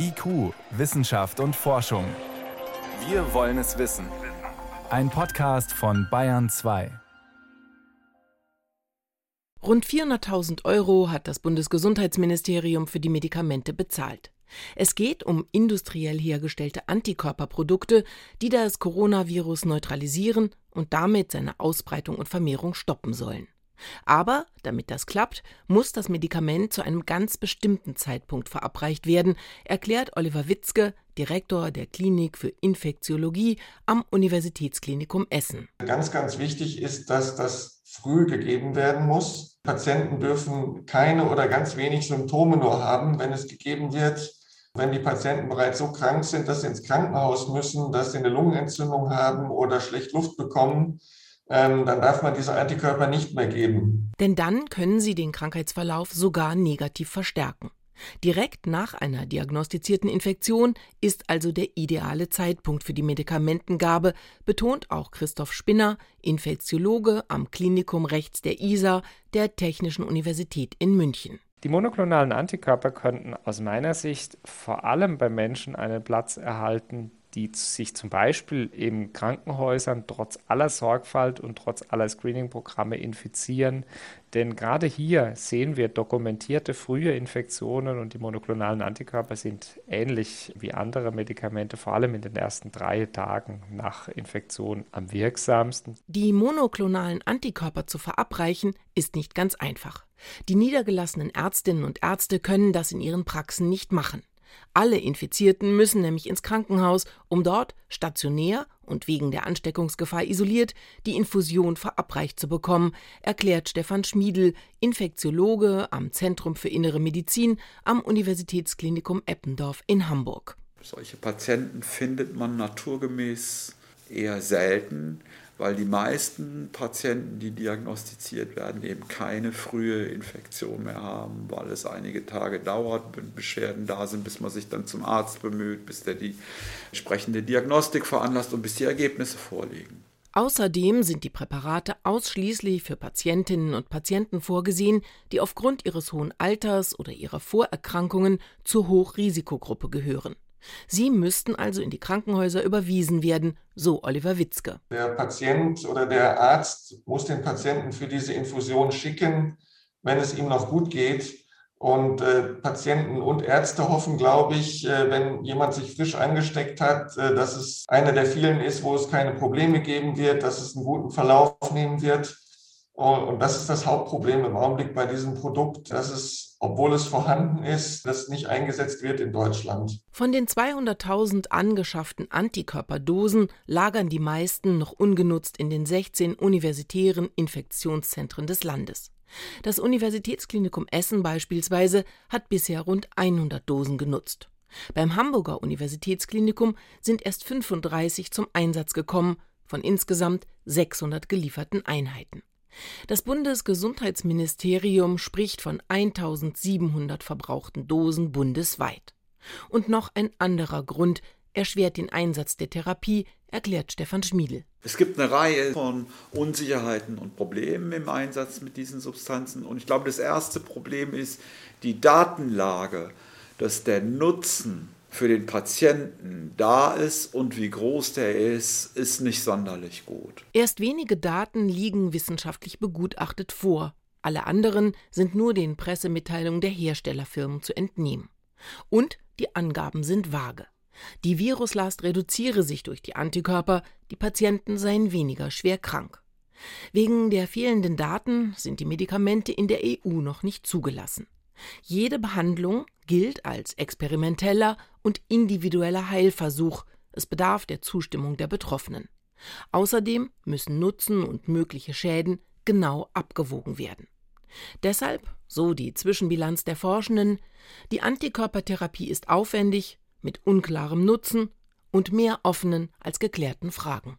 IQ, Wissenschaft und Forschung. Wir wollen es wissen. Ein Podcast von Bayern 2. Rund 400.000 Euro hat das Bundesgesundheitsministerium für die Medikamente bezahlt. Es geht um industriell hergestellte Antikörperprodukte, die das Coronavirus neutralisieren und damit seine Ausbreitung und Vermehrung stoppen sollen. Aber damit das klappt, muss das Medikament zu einem ganz bestimmten Zeitpunkt verabreicht werden, erklärt Oliver Witzke, Direktor der Klinik für Infektiologie am Universitätsklinikum Essen. Ganz, ganz wichtig ist, dass das früh gegeben werden muss. Patienten dürfen keine oder ganz wenig Symptome nur haben, wenn es gegeben wird. Wenn die Patienten bereits so krank sind, dass sie ins Krankenhaus müssen, dass sie eine Lungenentzündung haben oder schlecht Luft bekommen, dann darf man diese Antikörper nicht mehr geben. Denn dann können sie den Krankheitsverlauf sogar negativ verstärken. Direkt nach einer diagnostizierten Infektion ist also der ideale Zeitpunkt für die Medikamentengabe, betont auch Christoph Spinner, Infektiologe am Klinikum rechts der ISA der Technischen Universität in München. Die monoklonalen Antikörper könnten aus meiner Sicht vor allem bei Menschen einen Platz erhalten, die sich zum Beispiel in Krankenhäusern trotz aller Sorgfalt und trotz aller Screening-Programme infizieren. Denn gerade hier sehen wir dokumentierte frühe Infektionen und die monoklonalen Antikörper sind ähnlich wie andere Medikamente, vor allem in den ersten drei Tagen nach Infektion am wirksamsten. Die monoklonalen Antikörper zu verabreichen ist nicht ganz einfach. Die niedergelassenen Ärztinnen und Ärzte können das in ihren Praxen nicht machen. Alle Infizierten müssen nämlich ins Krankenhaus, um dort stationär und wegen der Ansteckungsgefahr isoliert die Infusion verabreicht zu bekommen, erklärt Stefan Schmiedl, Infektiologe am Zentrum für Innere Medizin am Universitätsklinikum Eppendorf in Hamburg. Solche Patienten findet man naturgemäß eher selten weil die meisten Patienten, die diagnostiziert werden, eben keine frühe Infektion mehr haben, weil es einige Tage dauert, wenn Beschwerden da sind, bis man sich dann zum Arzt bemüht, bis der die entsprechende Diagnostik veranlasst und bis die Ergebnisse vorliegen. Außerdem sind die Präparate ausschließlich für Patientinnen und Patienten vorgesehen, die aufgrund ihres hohen Alters oder ihrer Vorerkrankungen zur Hochrisikogruppe gehören. Sie müssten also in die Krankenhäuser überwiesen werden, so Oliver Witzke. Der Patient oder der Arzt muss den Patienten für diese Infusion schicken, wenn es ihm noch gut geht. Und äh, Patienten und Ärzte hoffen, glaube ich, äh, wenn jemand sich frisch angesteckt hat, äh, dass es einer der vielen ist, wo es keine Probleme geben wird, dass es einen guten Verlauf nehmen wird. Und das ist das Hauptproblem im Augenblick bei diesem Produkt, dass es, obwohl es vorhanden ist, das nicht eingesetzt wird in Deutschland. Von den 200.000 angeschafften Antikörperdosen lagern die meisten noch ungenutzt in den 16 universitären Infektionszentren des Landes. Das Universitätsklinikum Essen beispielsweise hat bisher rund 100 Dosen genutzt. Beim Hamburger Universitätsklinikum sind erst 35 zum Einsatz gekommen von insgesamt 600 gelieferten Einheiten. Das Bundesgesundheitsministerium spricht von 1700 verbrauchten Dosen bundesweit. Und noch ein anderer Grund erschwert den Einsatz der Therapie, erklärt Stefan Schmiedel. Es gibt eine Reihe von Unsicherheiten und Problemen im Einsatz mit diesen Substanzen. Und ich glaube, das erste Problem ist die Datenlage, dass der Nutzen für den Patienten da ist und wie groß der ist, ist nicht sonderlich gut. Erst wenige Daten liegen wissenschaftlich begutachtet vor. Alle anderen sind nur den Pressemitteilungen der Herstellerfirmen zu entnehmen. Und die Angaben sind vage. Die Viruslast reduziere sich durch die Antikörper, die Patienten seien weniger schwer krank. Wegen der fehlenden Daten sind die Medikamente in der EU noch nicht zugelassen. Jede Behandlung gilt als experimenteller und individueller Heilversuch, es bedarf der Zustimmung der Betroffenen. Außerdem müssen Nutzen und mögliche Schäden genau abgewogen werden. Deshalb, so die Zwischenbilanz der Forschenden, die Antikörpertherapie ist aufwendig, mit unklarem Nutzen und mehr offenen als geklärten Fragen.